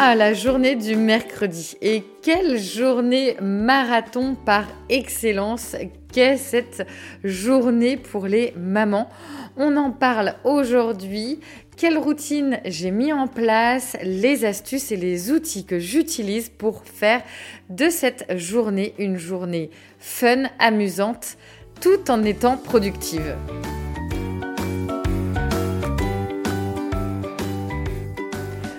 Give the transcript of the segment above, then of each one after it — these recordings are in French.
Ah, la journée du mercredi. Et quelle journée marathon par excellence qu'est cette journée pour les mamans? On en parle aujourd'hui. Quelle routine j'ai mis en place, les astuces et les outils que j'utilise pour faire de cette journée une journée fun, amusante, tout en étant productive.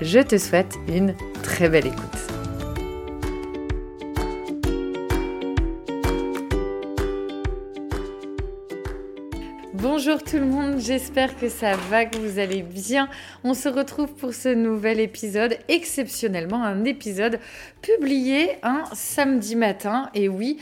je te souhaite une très belle écoute. Bonjour tout le monde, j'espère que ça va, que vous allez bien. On se retrouve pour ce nouvel épisode, exceptionnellement un épisode publié un samedi matin. Et oui,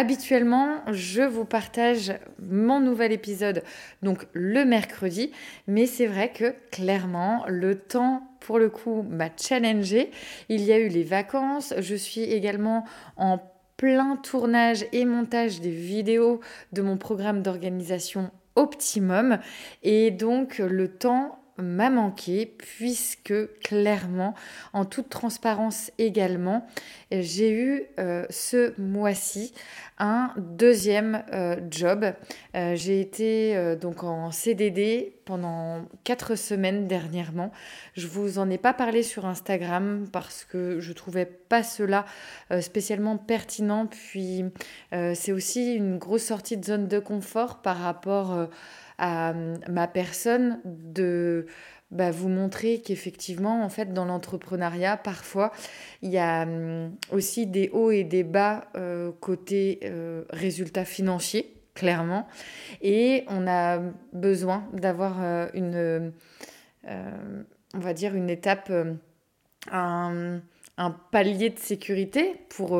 Habituellement, je vous partage mon nouvel épisode donc le mercredi, mais c'est vrai que clairement le temps pour le coup m'a challengé. Il y a eu les vacances, je suis également en plein tournage et montage des vidéos de mon programme d'organisation Optimum. Et donc le temps m'a manqué puisque clairement, en toute transparence également, j'ai eu euh, ce mois-ci un deuxième euh, job. Euh, j'ai été donc en CDD pendant quatre semaines dernièrement. Je vous en ai pas parlé sur Instagram parce que je trouvais pas cela spécialement pertinent. Puis c'est aussi une grosse sortie de zone de confort par rapport à ma personne de bah, vous montrer qu'effectivement, en fait, dans l'entrepreneuriat, parfois, il y a hum, aussi des hauts et des bas euh, côté euh, résultats financiers, clairement. Et on a besoin d'avoir euh, une, on va dire, une étape, un, un palier de sécurité pour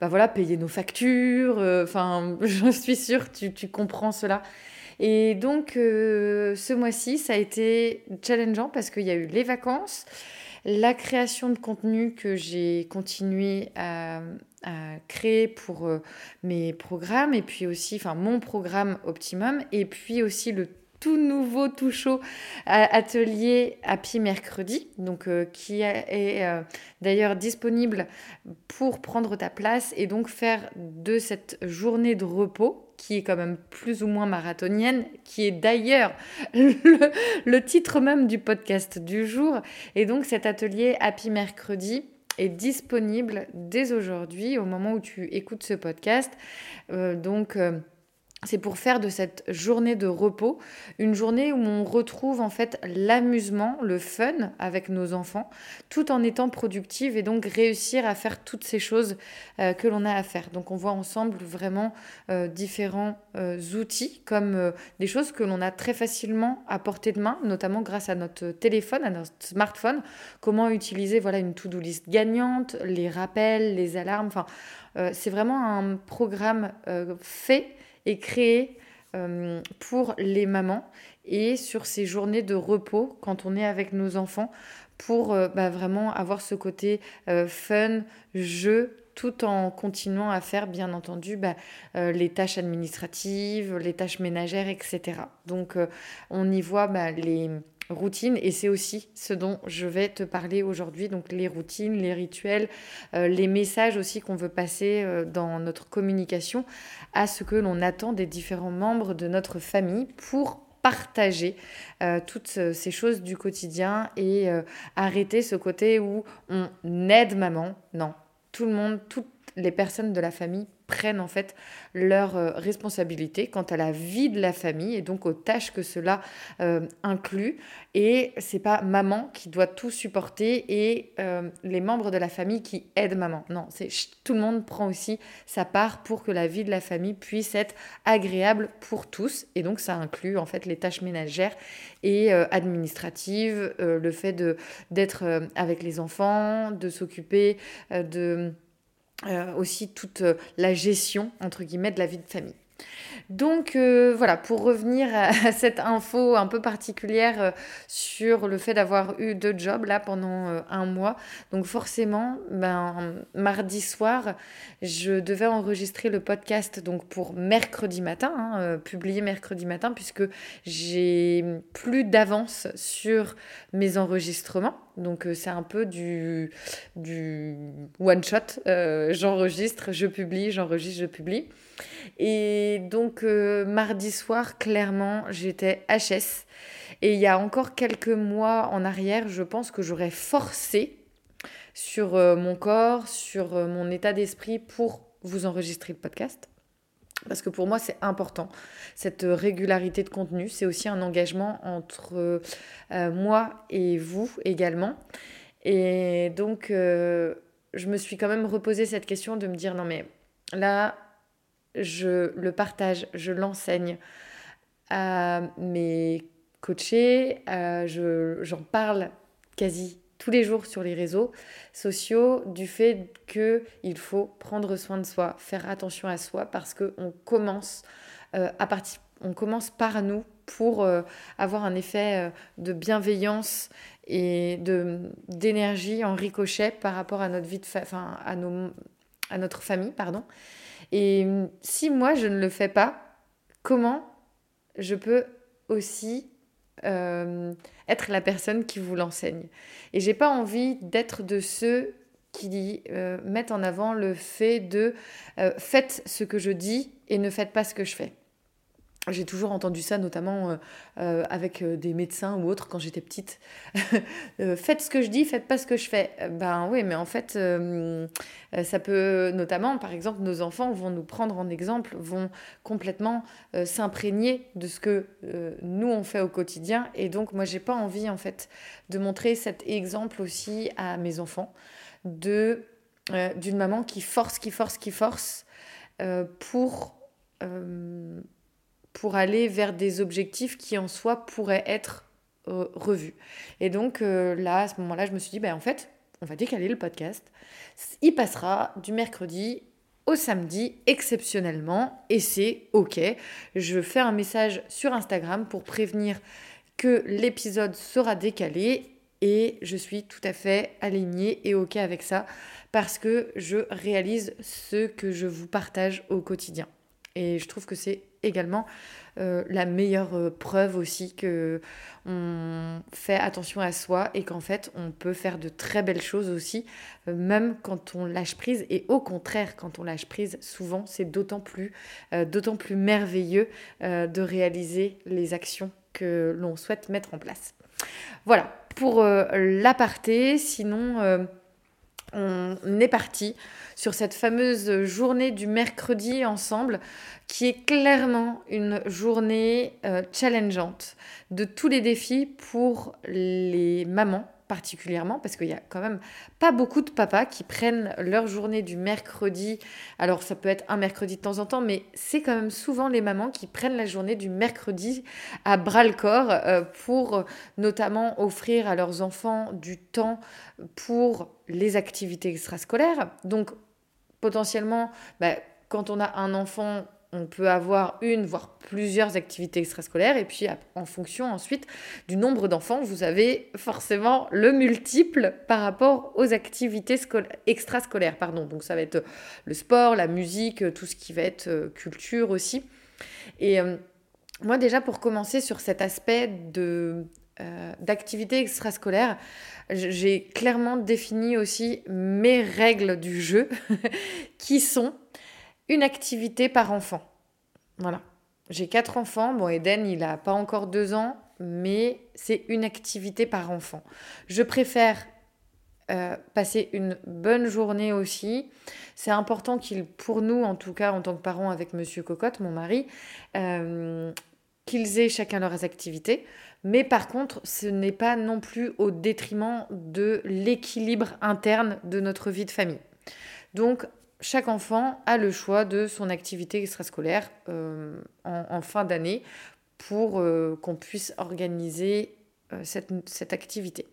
bah voilà, payer nos factures. Enfin, je suis sûre, tu, tu comprends cela. Et donc, euh, ce mois-ci, ça a été challengeant parce qu'il y a eu les vacances, la création de contenu que j'ai continué à, créer pour euh, mes programmes, et puis aussi, enfin, mon programme Optimum, et puis aussi le tout nouveau, tout chaud atelier Happy Mercredi, donc euh, qui est d'ailleurs disponible pour prendre ta place et donc faire de cette journée de repos qui est quand même plus ou moins marathonienne, qui est d'ailleurs le, titre même du podcast du jour. Et donc cet atelier Happy Mercredi est disponible dès aujourd'hui, au moment où tu écoutes ce podcast. Euh, donc... Euh, c'est pour faire de cette journée de repos une journée où on retrouve en fait l'amusement, le fun avec nos enfants, tout en étant productive et donc réussir à faire toutes ces choses euh, que l'on a à faire. Donc on voit ensemble vraiment euh, différents euh, outils comme des choses que l'on a très facilement à portée de main, notamment grâce à notre téléphone, à notre smartphone. Comment utiliser voilà une to-do list gagnante, les rappels, les alarmes. Enfin, c'est vraiment un programme fait est créé euh, pour les mamans et sur ces journées de repos quand on est avec nos enfants pour bah, vraiment avoir ce côté fun, jeu, tout en continuant à faire, bien entendu, bah, euh, les tâches administratives, les tâches ménagères, etc. Donc, euh, on y voit bah, les routines et c'est aussi ce dont je vais te parler aujourd'hui. Donc, les routines, les rituels, euh, les messages aussi qu'on veut passer dans notre communication à ce que l'on attend des différents membres de notre famille pour partager toutes ces choses du quotidien et arrêter ce côté où on aide maman. Non, tout le monde, toutes les personnes de la famille prennent en fait leur euh, responsabilité quant à la vie de la famille et donc aux tâches que cela euh, inclut. Et c'est pas maman qui doit tout supporter et euh, les membres de la famille qui aident maman. Non, c'est tout le monde prend aussi sa part pour que la vie de la famille puisse être agréable pour tous. Et donc ça inclut en fait les tâches ménagères et administratives, le fait de d'être avec les enfants, de s'occuper de aussi toute euh, la gestion, entre guillemets, de la vie de famille. Donc euh, voilà, pour revenir à, cette info un peu particulière euh, sur le fait d'avoir eu deux jobs là pendant euh, un mois. Donc forcément, ben, mardi soir, je devais enregistrer le podcast donc pour mercredi matin, hein, publier mercredi matin, puisque j'ai plus d'avance sur mes enregistrements. Donc c'est un peu du, du one shot. j'enregistre, je publie, j'enregistre, je publie. Et donc, euh, mardi soir, clairement, j'étais HS. Et il y a encore quelques mois en arrière, je pense que j'aurais forcé sur euh, mon corps, sur euh, mon état d'esprit pour vous enregistrer le podcast. Parce que pour moi, c'est important. Cette régularité de contenu, c'est aussi un engagement entre moi et vous également. Et donc, je me suis quand même reposé cette question de me dire, non mais là, je le partage, je l'enseigne à mes coachés, j'en parle quasi tous les jours sur les réseaux sociaux du fait qu'il faut prendre soin de soi, faire attention à soi parce qu'on commence euh, à on commence par nous pour euh, avoir un effet euh, de bienveillance et de d'énergie en ricochet par rapport à notre vie de à nos à notre famille pardon et si moi, je ne le fais pas, comment je peux aussi euh, être la personne qui vous l'enseigne? Et j'ai pas envie d'être de ceux qui euh, mettent en avant le fait de euh, faites ce que je dis et ne faites pas ce que je fais. J'ai toujours entendu ça, notamment euh, euh, avec euh, des médecins ou autres quand j'étais petite. faites ce que je dis, faites pas ce que je fais. Ben oui, mais en fait, ça peut, notamment, par exemple, nos enfants vont nous prendre en exemple, vont complètement s'imprégner de ce que nous on fait au quotidien. Et donc, moi, j'ai pas envie, en fait, de montrer cet exemple aussi à mes enfants d'une maman qui force, qui force, qui force pour pour aller vers des objectifs qui en soi pourraient être euh, revus. Et donc euh, là, à ce moment-là, je me suis dit, ben, en fait, on va décaler le podcast. Il passera du mercredi au samedi exceptionnellement et c'est ok. Je fais un message sur Instagram pour prévenir que l'épisode sera décalé et je suis tout à fait alignée et ok avec ça parce que je réalise ce que je vous partage au quotidien. Et je trouve que c'est également euh, la meilleure euh, preuve aussi que on fait attention à soi et qu'en fait on peut faire de très belles choses aussi euh, même quand on lâche prise et au contraire quand on lâche prise souvent c'est d'autant plus d'autant plus merveilleux de réaliser les actions que l'on souhaite mettre en place. Voilà pour l'aparté sinon on est parti sur cette fameuse journée du mercredi ensemble, qui est clairement une journée euh, challengeante de tous les défis pour les mamans particulièrement parce qu'il y a quand même pas beaucoup de papas qui prennent leur journée du mercredi. Alors ça peut être un mercredi de temps en temps, mais c'est quand même souvent les mamans qui prennent la journée du mercredi à bras le corps euh, pour notamment offrir à leurs enfants du temps pour les activités extrascolaires. Donc potentiellement, bah, quand on a un enfant on peut avoir une, voire plusieurs activités extrascolaires. Et puis, en fonction ensuite du nombre d'enfants, vous avez forcément le multiple par rapport aux activités extrascolaires. Pardon. Donc, ça va être le sport, la musique, tout ce qui va être euh, culture aussi. Et euh, moi, déjà, pour commencer sur cet aspect de euh, d'activité extrascolaire, j'ai clairement défini aussi mes règles du jeu qui sont une activité par enfant. Voilà. J'ai quatre enfants. Bon, Eden, il n'a pas encore deux ans, mais c'est une activité par enfant. Je préfère euh, passer une bonne journée aussi. C'est important qu'il, pour nous, en tout cas en tant que parents avec Monsieur Cocotte, mon mari, euh, qu'ils aient chacun leurs activités. Mais par contre, ce n'est pas non plus au détriment de l'équilibre interne de notre vie de famille. Donc, chaque enfant a le choix de son activité extrascolaire euh, en, fin d'année pour euh, qu'on puisse organiser euh, cette, cette, activité.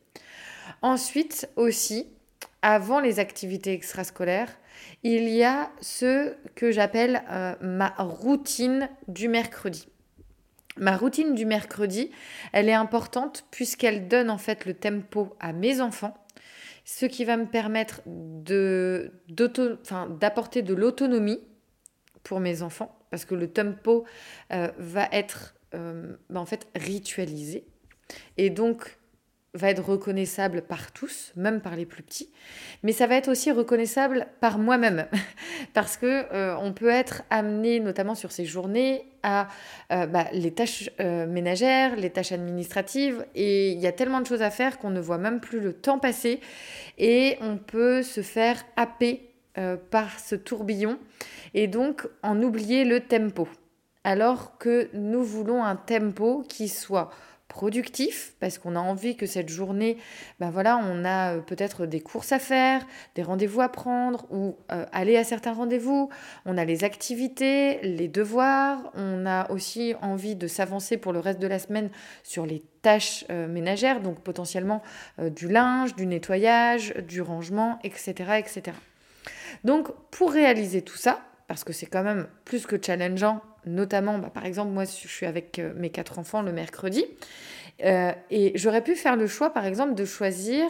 Ensuite aussi, avant les activités extrascolaires, il y a ce que j'appelle ma routine du mercredi. Ma routine du mercredi, elle est importante puisqu'elle donne en fait le tempo à mes enfants ce qui va me permettre d'apporter de l'autonomie pour mes enfants, parce que le tempo euh, va être euh, bah, en fait ritualisé. Et donc, va être reconnaissable par tous, même par les plus petits, mais ça va être aussi reconnaissable par moi-même, parce que euh, on peut être amené, notamment sur ces journées, à euh, bah, les tâches euh, ménagères, les tâches administratives, et il y a tellement de choses à faire qu'on ne voit même plus le temps passer, et on peut se faire happer par ce tourbillon, et donc en oublier le tempo, alors que nous voulons un tempo qui soit productif parce qu'on a envie que cette journée, ben voilà, on a euh, peut-être des courses à faire, des rendez-vous à prendre ou euh, aller à certains rendez-vous. On a les activités, les devoirs. On a aussi envie de s'avancer pour le reste de la semaine sur les tâches euh, ménagères, donc potentiellement du linge, du nettoyage, du rangement, etc., etc. Donc pour réaliser tout ça, parce que c'est quand même plus que challengeant notamment, bah, par exemple, moi, je suis avec euh, mes quatre enfants le mercredi. Euh, et j'aurais pu faire le choix, par exemple, de choisir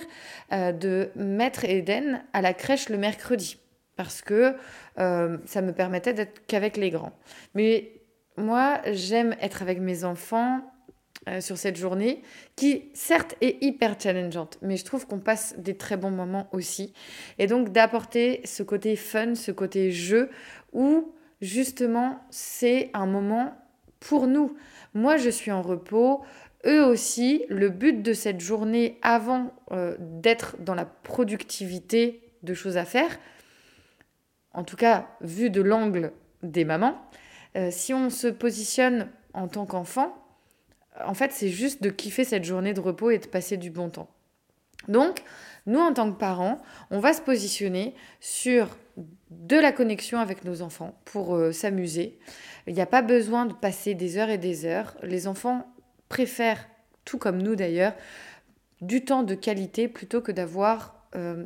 euh, de mettre Eden à la crèche le mercredi. Parce que ça me permettait d'être qu'avec les grands. Mais moi, j'aime être avec mes enfants sur cette journée, qui certes est hyper challengeante, mais je trouve qu'on passe des très bons moments aussi. Et donc d'apporter ce côté fun, ce côté jeu, où justement, c'est un moment pour nous. Moi, je suis en repos. Eux aussi, le but de cette journée, avant euh, d'être dans la productivité de choses à faire, en tout cas vu de l'angle des mamans, euh, si on se positionne en tant qu'enfant, en fait, c'est juste de kiffer cette journée de repos et de passer du bon temps. Donc, nous, en tant que parents, on va se positionner sur de la connexion avec nos enfants pour euh, s'amuser. Il n'y a pas besoin de passer des heures et des heures. Les enfants préfèrent, tout comme nous d'ailleurs, du temps de qualité plutôt que d'avoir, euh,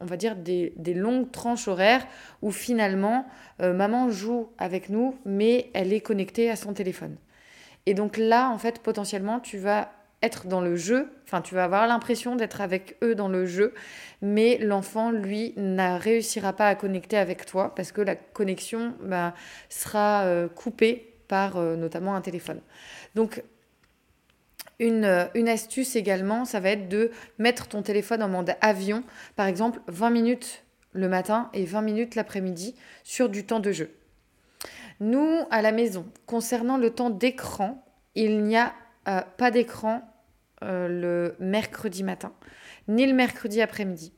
on va dire, des, longues tranches horaires où finalement, euh, maman joue avec nous, mais elle est connectée à son téléphone. Et donc là, en fait, potentiellement, tu vas être dans le jeu, enfin tu vas avoir l'impression d'être avec eux dans le jeu, mais l'enfant, lui, ne réussira pas à connecter avec toi parce que la connexion bah, sera euh, coupée par euh, notamment un téléphone. Donc une, euh, une, astuce également, ça va être de mettre ton téléphone en mode avion, par exemple 20 minutes le matin et 20 minutes l'après-midi sur du temps de jeu. Nous, à la maison, concernant le temps d'écran, il n'y a pas d'écran le mercredi matin, ni le mercredi après-midi.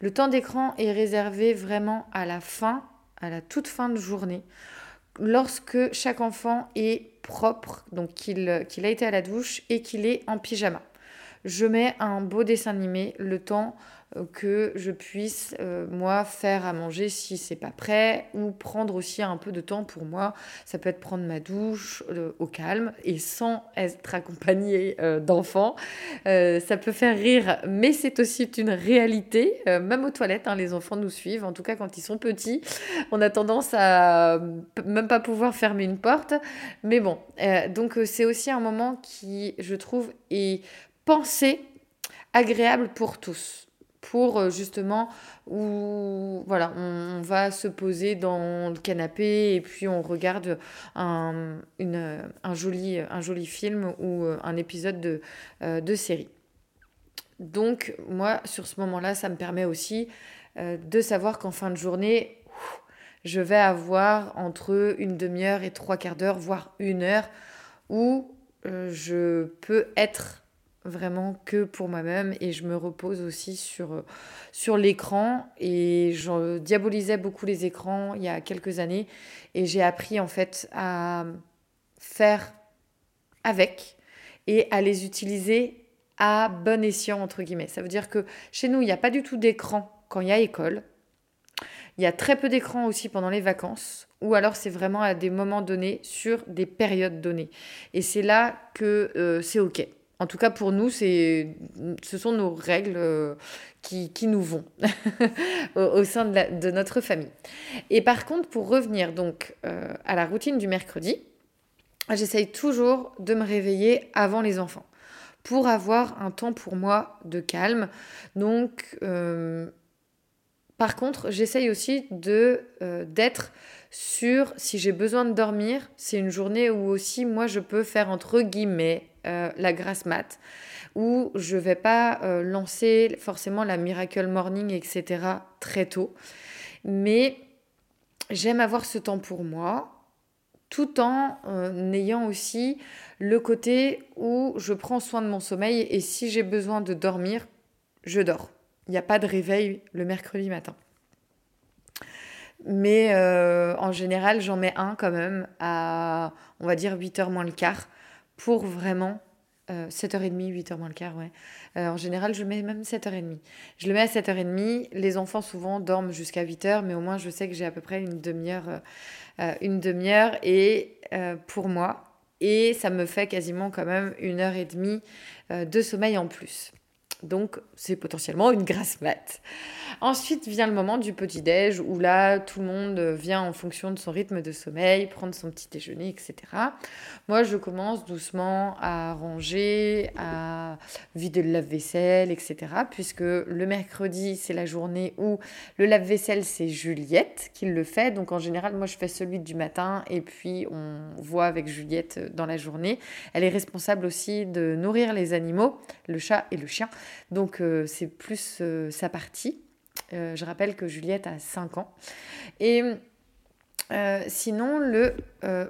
Le temps d'écran est réservé vraiment à la fin, à la toute fin de journée, lorsque chaque enfant est propre, donc qu'il a été à la douche et qu'il est en pyjama. Je mets un beau dessin animé le temps que je puisse euh, moi faire à manger si c'est pas prêt ou prendre aussi un peu de temps pour moi. Ça peut être prendre ma douche euh, au calme et sans être accompagné euh, d'enfants. ça peut faire rire, mais c'est aussi une réalité. même aux toilettes, hein, les enfants nous suivent. En tout cas, quand ils sont petits, on a tendance à même pas pouvoir fermer une porte. Mais bon, donc c'est aussi un moment qui, je trouve, est pensé agréable pour tous euh, justement où voilà, on, va se poser dans le canapé et puis on regarde un, joli, film ou euh, un épisode de, euh, de série. Donc moi, sur ce moment-là, ça me permet aussi de savoir qu'en fin de journée, je vais avoir entre une demi-heure et trois quarts d'heure, voire une heure, où je peux être vraiment que pour moi-même et je me repose aussi sur, euh, sur l'écran et je diabolisais beaucoup les écrans il y a quelques années et j'ai appris en fait à faire avec et à les utiliser à bon escient entre guillemets. Ça veut dire que chez nous, il n'y a pas du tout d'écran quand il y a école. Il y a très peu d'écran aussi pendant les vacances, ou alors c'est vraiment à des moments donnés sur des périodes données. Et c'est là que euh, c'est OK. En tout cas, pour nous, ce sont nos règles euh, qui, nous vont au, sein de, de, notre famille. Et par contre, pour revenir donc euh, à la routine du mercredi, j'essaye toujours de me réveiller avant les enfants pour avoir un temps pour moi de calme. Donc, euh, par contre, j'essaye aussi de d'être sur si j'ai besoin de dormir. C'est une journée où aussi moi je peux faire entre guillemets euh, la grasse mat, où je vais pas euh, lancer forcément la Miracle Morning, etc. très tôt. Mais j'aime avoir ce temps pour moi, tout en euh, ayant aussi le côté où je prends soin de mon sommeil et si j'ai besoin de dormir, je dors. Il n'y a pas de réveil le mercredi matin. Mais en général, j'en mets un quand même à, on va dire, 8h moins le quart pour vraiment 7h30, 8h moins le quart, ouais. Euh, en général, je mets même 7h30. Je le mets à 7h30. Les enfants, souvent, dorment jusqu'à 8h, mais au moins, je sais que j'ai à peu près une demi-heure euh, euh, une demi-heure pour moi. Et ça me fait quasiment quand même une heure et demie de sommeil en plus. Donc, c'est potentiellement une grasse mat. Ensuite vient le moment du petit-déj où là, tout le monde vient en fonction de son rythme de sommeil, prendre son petit déjeuner, etc. Moi, je commence doucement à ranger, à vider le lave-vaisselle, etc. Puisque le mercredi, c'est la journée où le lave-vaisselle, c'est Juliette qui le fait. Donc, en général, moi, je fais celui du matin et puis on voit avec Juliette dans la journée. Elle est responsable aussi de nourrir les animaux, le chat et le chien. Donc euh, c'est plus euh, sa partie. Euh, je rappelle que Juliette a 5 ans. Et sinon, le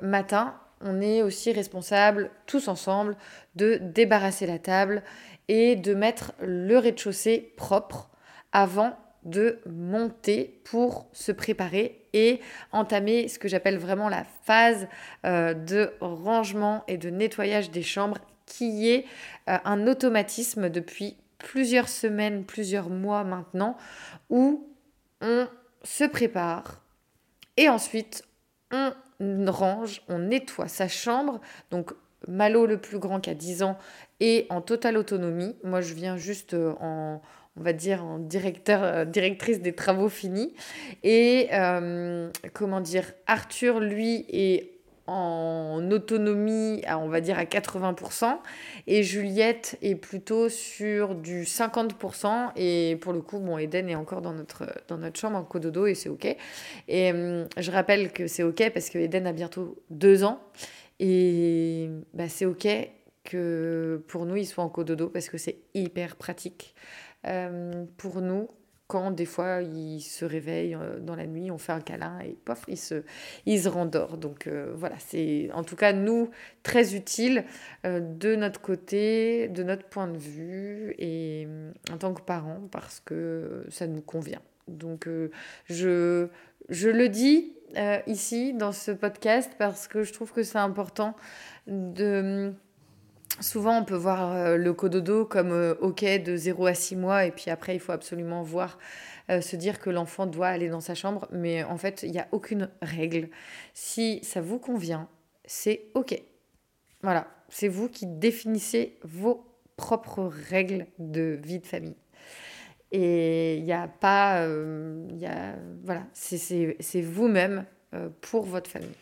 matin, on est aussi responsable, tous ensemble, de débarrasser la table et de mettre le rez-de-chaussée propre avant de monter pour se préparer et entamer ce que j'appelle vraiment la phase de rangement et de nettoyage des chambres qui est un automatisme depuis plusieurs semaines, plusieurs mois maintenant, où on se prépare et ensuite on range, on nettoie sa chambre. Donc Malo le plus grand qui a 10 ans est en totale autonomie. Moi je viens juste euh, en on va dire en directeur, euh, directrice des travaux finis. Et euh, comment dire, Arthur, lui, est en autonomie, à, on va dire à 80%, et Juliette est plutôt sur du 50%, et pour le coup, bon, Eden est encore dans notre, dans notre chambre en cododo, et c'est OK. Et hum, je rappelle que c'est OK parce que Eden a bientôt deux ans, et bah, c'est OK que pour nous, il soit en cododo, parce que c'est hyper pratique. Hum, pour nous, quand des fois il se réveille euh, dans la nuit, on fait un câlin et pof, il se, il se rendort. Donc euh, voilà, c'est en tout cas nous très utile euh, de notre côté, de notre point de vue et en tant que parents parce que ça nous convient. Donc je, je le dis ici dans ce podcast parce que je trouve que c'est important de Souvent, on peut voir euh, le cododo comme euh, OK de 0 à 6 mois, et puis après, il faut absolument voir, euh, se dire que l'enfant doit aller dans sa chambre. Mais en fait, il n'y a aucune règle. Si ça vous convient, c'est OK. Voilà, c'est vous qui définissez vos propres règles de vie de famille. Et il n'y a pas. voilà, c'est vous-même pour votre famille.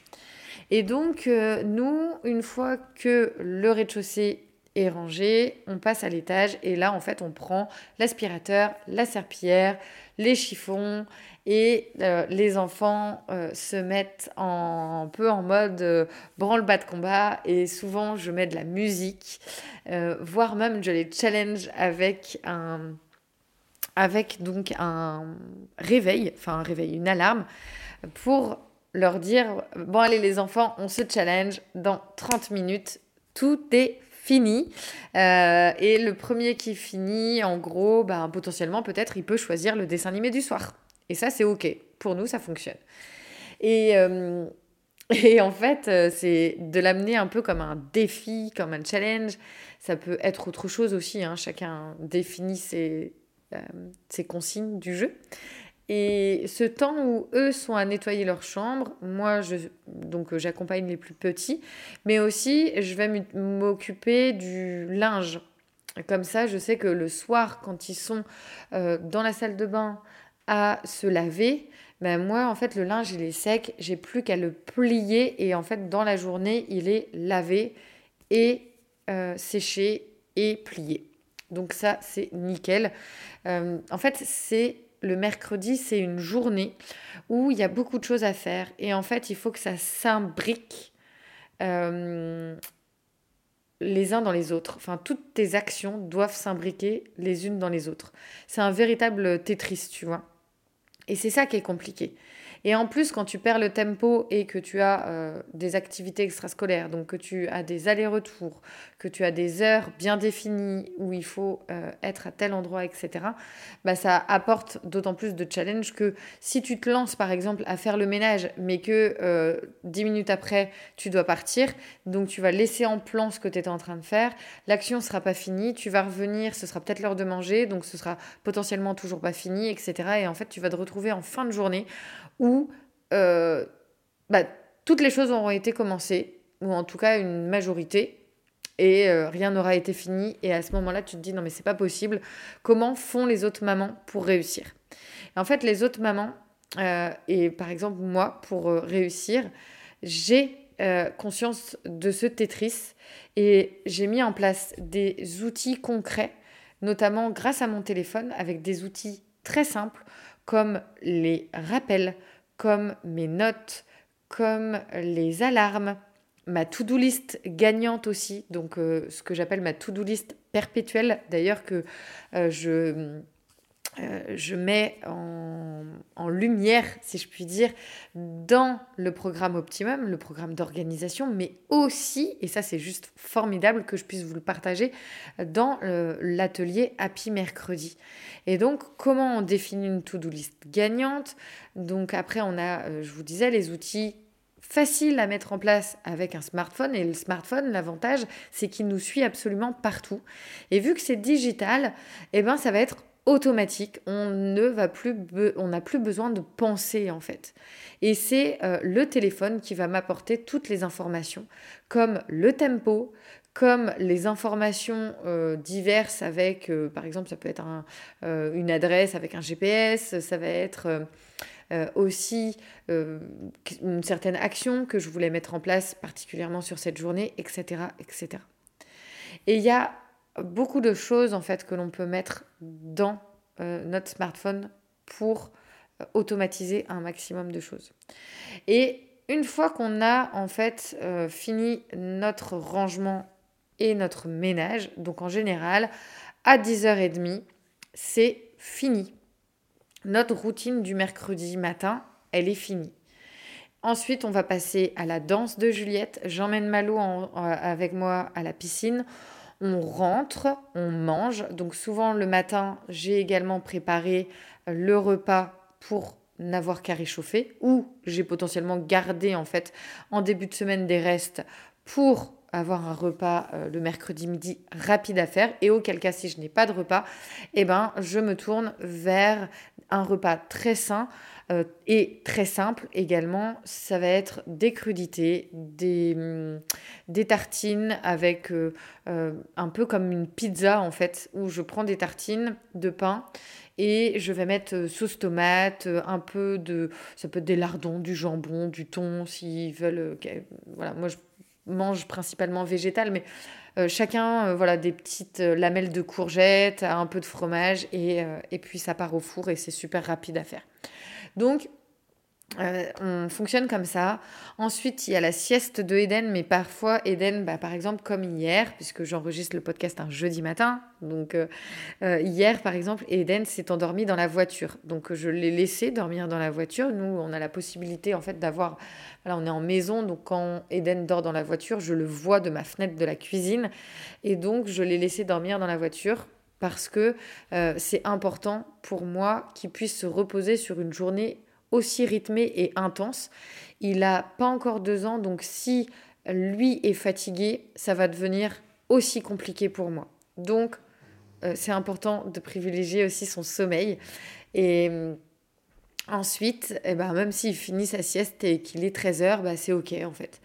Et donc, euh, nous, une fois que le rez-de-chaussée est rangé, on passe à l'étage et là, en fait, on prend l'aspirateur, la serpillière, les chiffons et euh, les enfants euh, se mettent en, un peu en mode branle-bas de combat et souvent je mets de la musique, voire même je les challenge avec un avec donc un réveil, enfin un réveil, une alarme pour leur dire bon allez les enfants, on se challenge dans 30 minutes, tout est fini. Euh, et le premier qui finit, en gros, ben, potentiellement peut-être il peut choisir le dessin animé du soir. Et ça c'est ok, pour nous ça fonctionne. Et, euh, et en fait, euh, c'est de l'amener un peu comme un défi, comme un challenge. Ça peut être autre chose aussi, hein. chacun définit ses, ses consignes du jeu. Et ce temps où eux sont à nettoyer leur chambre, moi, je, donc euh, j'accompagne les plus petits, mais aussi je vais m'occuper du linge. Comme ça, je sais que le soir, quand ils sont euh, dans la salle de bain à se laver, ben moi, en fait, le linge, il est sec, j'ai plus qu'à le plier et en fait, dans la journée, il est lavé et euh, séché et plié. Donc ça, c'est nickel. en fait, c'est le mercredi, c'est une journée où il y a beaucoup de choses à faire. Et en fait, il faut que ça s'imbrique euh, les uns dans les autres. Enfin, toutes tes actions doivent s'imbriquer les unes dans les autres. C'est un véritable Tetris, tu vois. Et c'est ça qui est compliqué. Et en plus, quand tu perds le tempo et que tu as euh, des activités extrascolaires, donc que tu as des allers-retours, que tu as des heures bien définies où il faut euh, être à tel endroit, etc., bah, ça apporte d'autant plus de challenge que si tu te lances, par exemple, à faire le ménage, mais que euh, dix minutes après, tu dois partir, donc tu vas laisser en plan ce que tu étais en train de faire, l'action ne sera pas finie, tu vas revenir, ce sera peut-être l'heure de manger, donc ce sera potentiellement toujours pas fini, etc. Et en fait, tu vas te retrouver en fin de journée où euh, bah, toutes les choses auront été commencées, ou en tout cas une majorité, et euh, rien n'aura été fini. Et à ce moment-là, tu te dis non mais c'est pas possible. Comment font les autres mamans pour réussir? En fait, les autres mamans, euh, et par exemple moi, pour réussir, j'ai conscience de ce Tetris et j'ai mis en place des outils concrets, notamment grâce à mon téléphone, avec des outils très simples comme les rappels, comme mes notes, comme les alarmes, ma to-do list gagnante aussi, donc euh, ce que j'appelle ma to-do list perpétuelle, d'ailleurs que euh, je euh, je mets en, lumière, si je puis dire, dans le programme Optimum, le programme d'organisation, mais aussi, et ça c'est juste formidable que je puisse vous le partager, dans euh, l'atelier Happy Mercredi. Et donc, comment on définit une to-do list gagnante? Donc après, on a, euh, je vous disais, les outils faciles à mettre en place avec un smartphone. Et le smartphone, l'avantage, c'est qu'il nous suit absolument partout. Et vu que c'est digital, eh ben, ça va être automatique. On ne plus, n'a plus besoin de penser en fait. Et c'est euh, le téléphone qui va m'apporter toutes les informations, comme le tempo, comme les informations euh, diverses avec, euh, par exemple, ça peut être une adresse avec un GPS, ça va être aussi une certaine action que je voulais mettre en place particulièrement sur cette journée, etc., etc. Et il y a beaucoup de choses en fait que l'on peut mettre dans euh, notre smartphone pour euh, automatiser un maximum de choses. Et une fois qu'on a en fait euh, fini notre rangement et notre ménage, donc en général à 10h30, c'est fini. Notre routine du mercredi matin, elle est finie. Ensuite, on va passer à la danse de Juliette. J'emmène Malo avec moi à la piscine on rentre, on mange. Donc souvent le matin, j'ai également préparé euh, le repas pour n'avoir qu'à réchauffer ou j'ai potentiellement gardé en fait en début de semaine des restes pour avoir un repas euh, le mercredi midi rapide à faire. Et auquel cas, si je n'ai pas de repas, eh ben, je me tourne vers un repas très sain euh, et très simple également. Ça va être des crudités, des, hum, des tartines avec euh, un peu comme une pizza en fait, où je prends des tartines de pain et je vais mettre sauce tomate, un peu de. Ça peut être des lardons, du jambon, du thon, s'ils veulent. voilà, moi je mange principalement végétal, mais euh, chacun, euh, voilà, des petites euh, lamelles de courgettes, un peu de fromage, et, et puis ça part au four et c'est super rapide à faire. Donc, euh, on fonctionne comme ça. Ensuite, il y a la sieste de Eden, mais parfois Eden, bah, par exemple, comme hier, puisque j'enregistre le podcast un jeudi matin. Donc, euh, euh, hier, par exemple, Eden s'est endormi dans la voiture. Donc, je l'ai laissé dormir dans la voiture. Nous, on a la possibilité, en fait, d'avoir. Voilà, on est en maison, donc quand Eden dort dans la voiture, je le vois de ma fenêtre de la cuisine. Et donc, je l'ai laissé dormir dans la voiture parce que c'est important pour moi qu'il puisse se reposer sur une journée aussi rythmé et intense. Il a pas encore deux ans, donc si lui est fatigué, ça va devenir aussi compliqué pour moi. Donc, euh, c'est important de privilégier aussi son sommeil. Et euh, ensuite, eh ben, même s'il finit sa sieste et qu'il est 13 heures, bah, c'est OK en fait.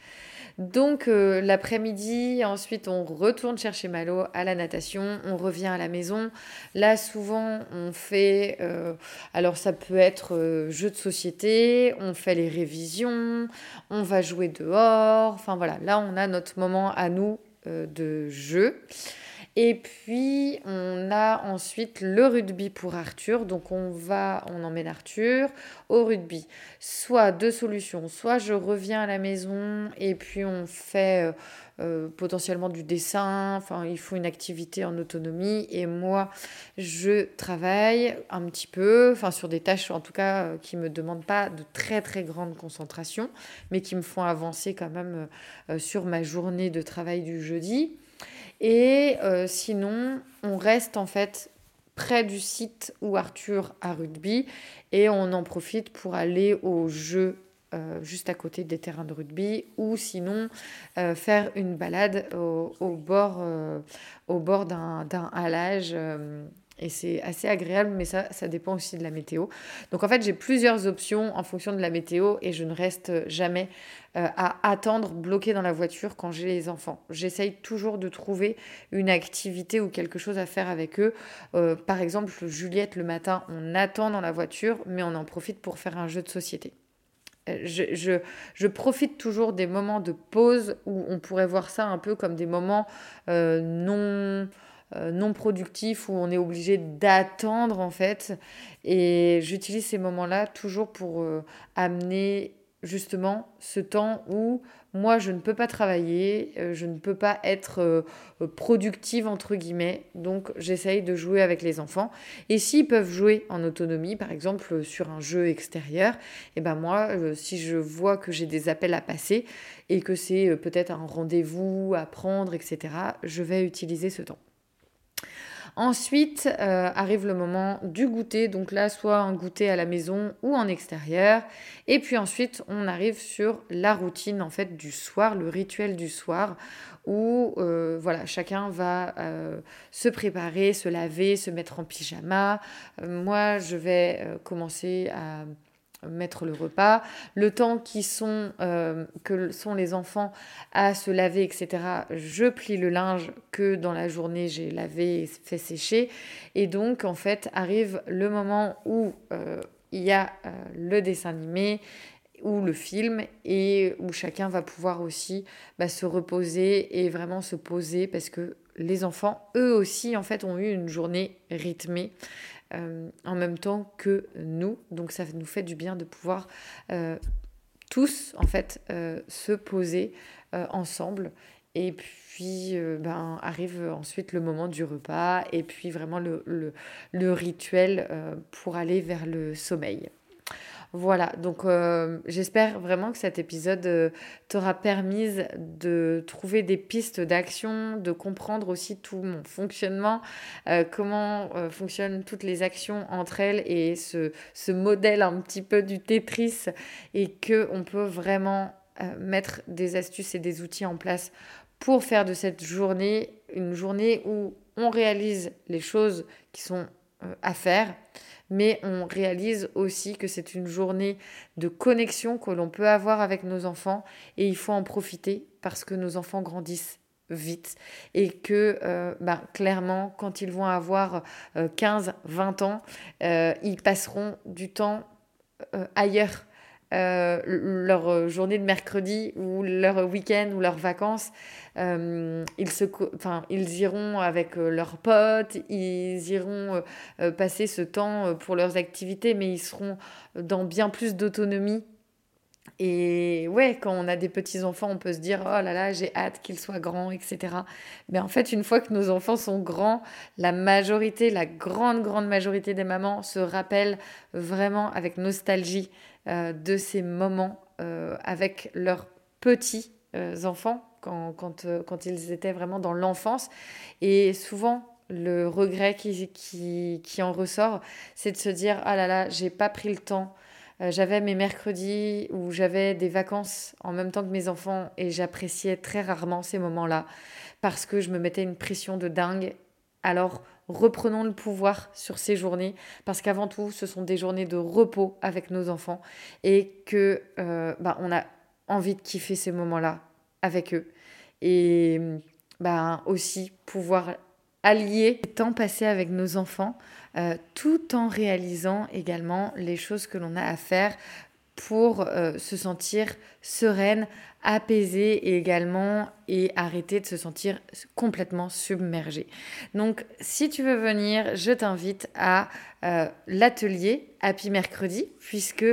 Donc euh, l'après-midi, ensuite on retourne chercher Malo à la natation, on revient à la maison. Là souvent on fait, euh, alors ça peut être euh, jeu de société, on fait les révisions, on va jouer dehors. Enfin voilà, là on a notre moment à nous de jeu. Et puis, on a ensuite le rugby pour Arthur. Donc, on va, on emmène Arthur au rugby. Soit deux solutions. Soit je reviens à la maison et puis on fait euh, euh, potentiellement du dessin. Enfin, il faut une activité en autonomie. Et moi, je travaille un petit peu, enfin, sur des tâches en tout cas euh, qui me demandent pas de très très grande concentration, mais qui me font avancer quand même sur ma journée de travail du jeudi. Et euh, sinon, on reste en fait près du site où Arthur a rugby et on en profite pour aller au jeu euh, juste à côté des terrains de rugby ou sinon euh, faire une balade au, au bord, au bord d'un halage et c'est assez agréable, mais ça, ça dépend aussi de la météo. Donc en fait, j'ai plusieurs options en fonction de la météo et je ne reste jamais euh, à attendre bloqué dans la voiture quand j'ai les enfants. J'essaye toujours de trouver une activité ou quelque chose à faire avec eux. Euh, par exemple, Juliette, le matin, on attend dans la voiture, mais on en profite pour faire un jeu de société. Euh, je, je, je, profite toujours des moments de pause où on pourrait voir ça un peu comme des moments non non productif où on est obligé d'attendre en fait. Et j'utilise ces moments-là toujours pour euh, amener justement ce temps où moi je ne peux pas travailler, euh, je ne peux pas être productive entre guillemets, donc j'essaye de jouer avec les enfants. Et s'ils peuvent jouer en autonomie, par exemple sur un jeu extérieur, et eh ben moi si je vois que j'ai des appels à passer et que c'est peut-être un rendez-vous à prendre, etc., je vais utiliser ce temps. Ensuite euh, arrive le moment du goûter, donc là soit un goûter à la maison ou en extérieur. Et puis ensuite on arrive sur la routine en fait du soir, le rituel du soir où euh, voilà chacun va euh, se préparer, se laver, se mettre en pyjama. moi je vais commencer à mettre le repas, le temps sont, euh, que sont les enfants à se laver, etc. Je plie le linge que dans la journée j'ai lavé et fait sécher. Et donc, en fait, arrive le moment où euh, il y a euh, le dessin animé ou le film et où chacun va pouvoir aussi bah, se reposer et vraiment se poser parce que les enfants, eux aussi, en fait, ont eu une journée rythmée. Euh, en même temps que nous. Donc ça nous fait du bien de pouvoir euh, tous en fait euh, se poser ensemble. Et puis ben, arrive ensuite le moment du repas et puis vraiment le, le rituel pour aller vers le sommeil. Voilà, donc euh, j'espère vraiment que cet épisode euh, t'aura permis de trouver des pistes d'action, de comprendre aussi tout mon fonctionnement, euh, comment fonctionnent toutes les actions entre elles et ce, modèle un petit peu du Tetris et que on peut vraiment mettre des astuces et des outils en place pour faire de cette journée une journée où on réalise les choses qui sont à faire, mais on réalise aussi que c'est une journée de connexion que l'on peut avoir avec nos enfants et il faut en profiter parce que nos enfants grandissent vite et que euh, bah, clairement quand ils vont avoir 15 euh, 20 ans euh, ils passeront du temps ailleurs leur journée de mercredi ou leur week-end ou leurs vacances ils, se, enfin, ils iront avec leurs potes ils iront passer ce temps pour leurs activités mais ils seront dans bien plus d'autonomie et ouais, quand on a des petits-enfants, on peut se dire, oh là là, j'ai hâte qu'ils soient grands, etc. Mais en fait, une fois que nos enfants sont grands, la majorité, la grande, grande majorité des mamans se rappellent vraiment avec nostalgie euh, de ces moments euh, avec leurs petits euh, enfants quand, quand, quand, ils étaient vraiment dans l'enfance. Et souvent, le regret qui, qui, qui en ressort, c'est de se dire, ah là là, j'ai pas pris le temps euh, j'avais mes mercredis où j'avais des vacances en même temps que mes enfants et j'appréciais très rarement ces moments-là parce que je me mettais une pression de dingue. Alors reprenons le pouvoir sur ces journées parce qu'avant tout ce sont des journées de repos avec nos enfants et que euh, bah, on a envie de kiffer ces moments-là avec eux et bah, aussi pouvoir allier le temps passé avec nos enfants euh, tout en réalisant également les choses que l'on a à faire pour euh, se sentir sereine, apaisée également et arrêter de se sentir complètement submergée. Donc si tu veux venir, je t'invite à euh, l'atelier Happy Mercredi puisque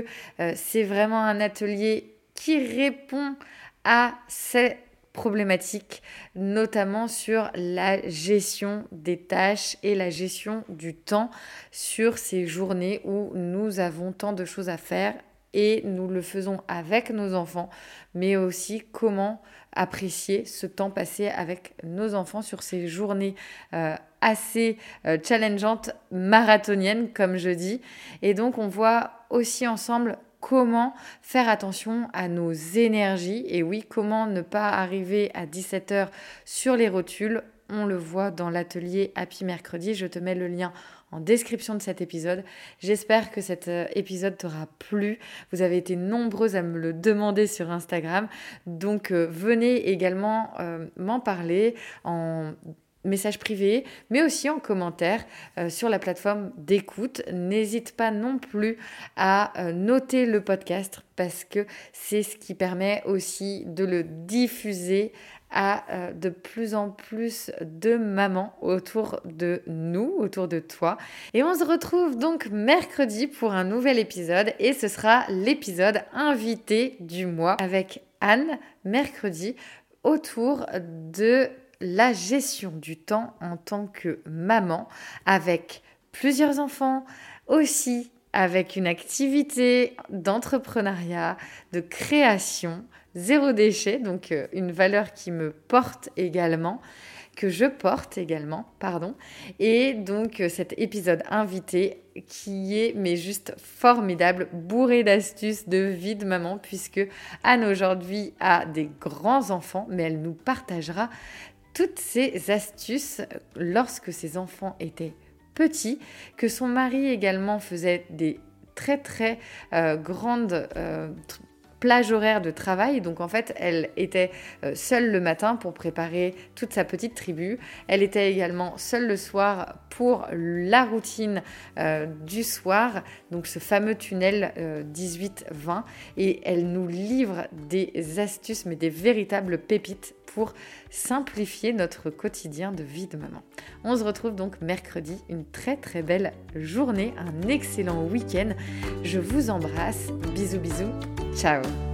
c'est vraiment un atelier qui répond à ces problématiques, notamment sur la gestion des tâches et la gestion du temps sur ces journées où nous avons tant de choses à faire et nous le faisons avec nos enfants, mais aussi comment apprécier ce temps passé avec nos enfants sur ces journées euh, assez euh, challengeantes, marathoniennes, comme je dis. Et donc, on voit aussi ensemble comment faire attention à nos énergies et oui, comment ne pas arriver à 17h sur les rotules. On le voit dans l'atelier Happy Mercredi. Je te mets le lien en description de cet épisode. J'espère que cet euh, épisode t'aura plu. Vous avez été nombreux à me le demander sur Instagram. Donc euh, venez également euh, m'en parler en message privé, mais aussi en commentaire sur la plateforme d'écoute. N'hésite pas non plus à noter le podcast parce que c'est ce qui permet aussi de le diffuser à euh, de plus en plus de mamans autour de nous, autour de toi. Et on se retrouve donc mercredi pour un nouvel épisode et ce sera l'épisode invité du mois avec Anne mercredi autour de la gestion du temps en tant que maman avec plusieurs enfants, aussi avec une activité d'entrepreneuriat, de création, zéro déchet, donc euh, une valeur qui me porte également que je porte également, pardon. Et donc euh, cet épisode invité qui est mais juste formidable, bourré d'astuces de vie de maman, puisque Anne aujourd'hui a des grands enfants, mais elle nous partagera toutes ces astuces lorsque ses enfants étaient petits, que son mari également faisait des très très euh, grandes plage horaire de travail. Donc en fait, elle était euh, seule le matin pour préparer toute sa petite tribu. Elle était également seule le soir pour la routine euh, du soir, donc ce fameux tunnel 18-20. Euh, Et elle nous livre des astuces, mais des véritables pépites pour simplifier notre quotidien de vie de maman. On se retrouve donc mercredi, une très très belle journée, un excellent week-end. Je vous embrasse, bisous bisous, Chao.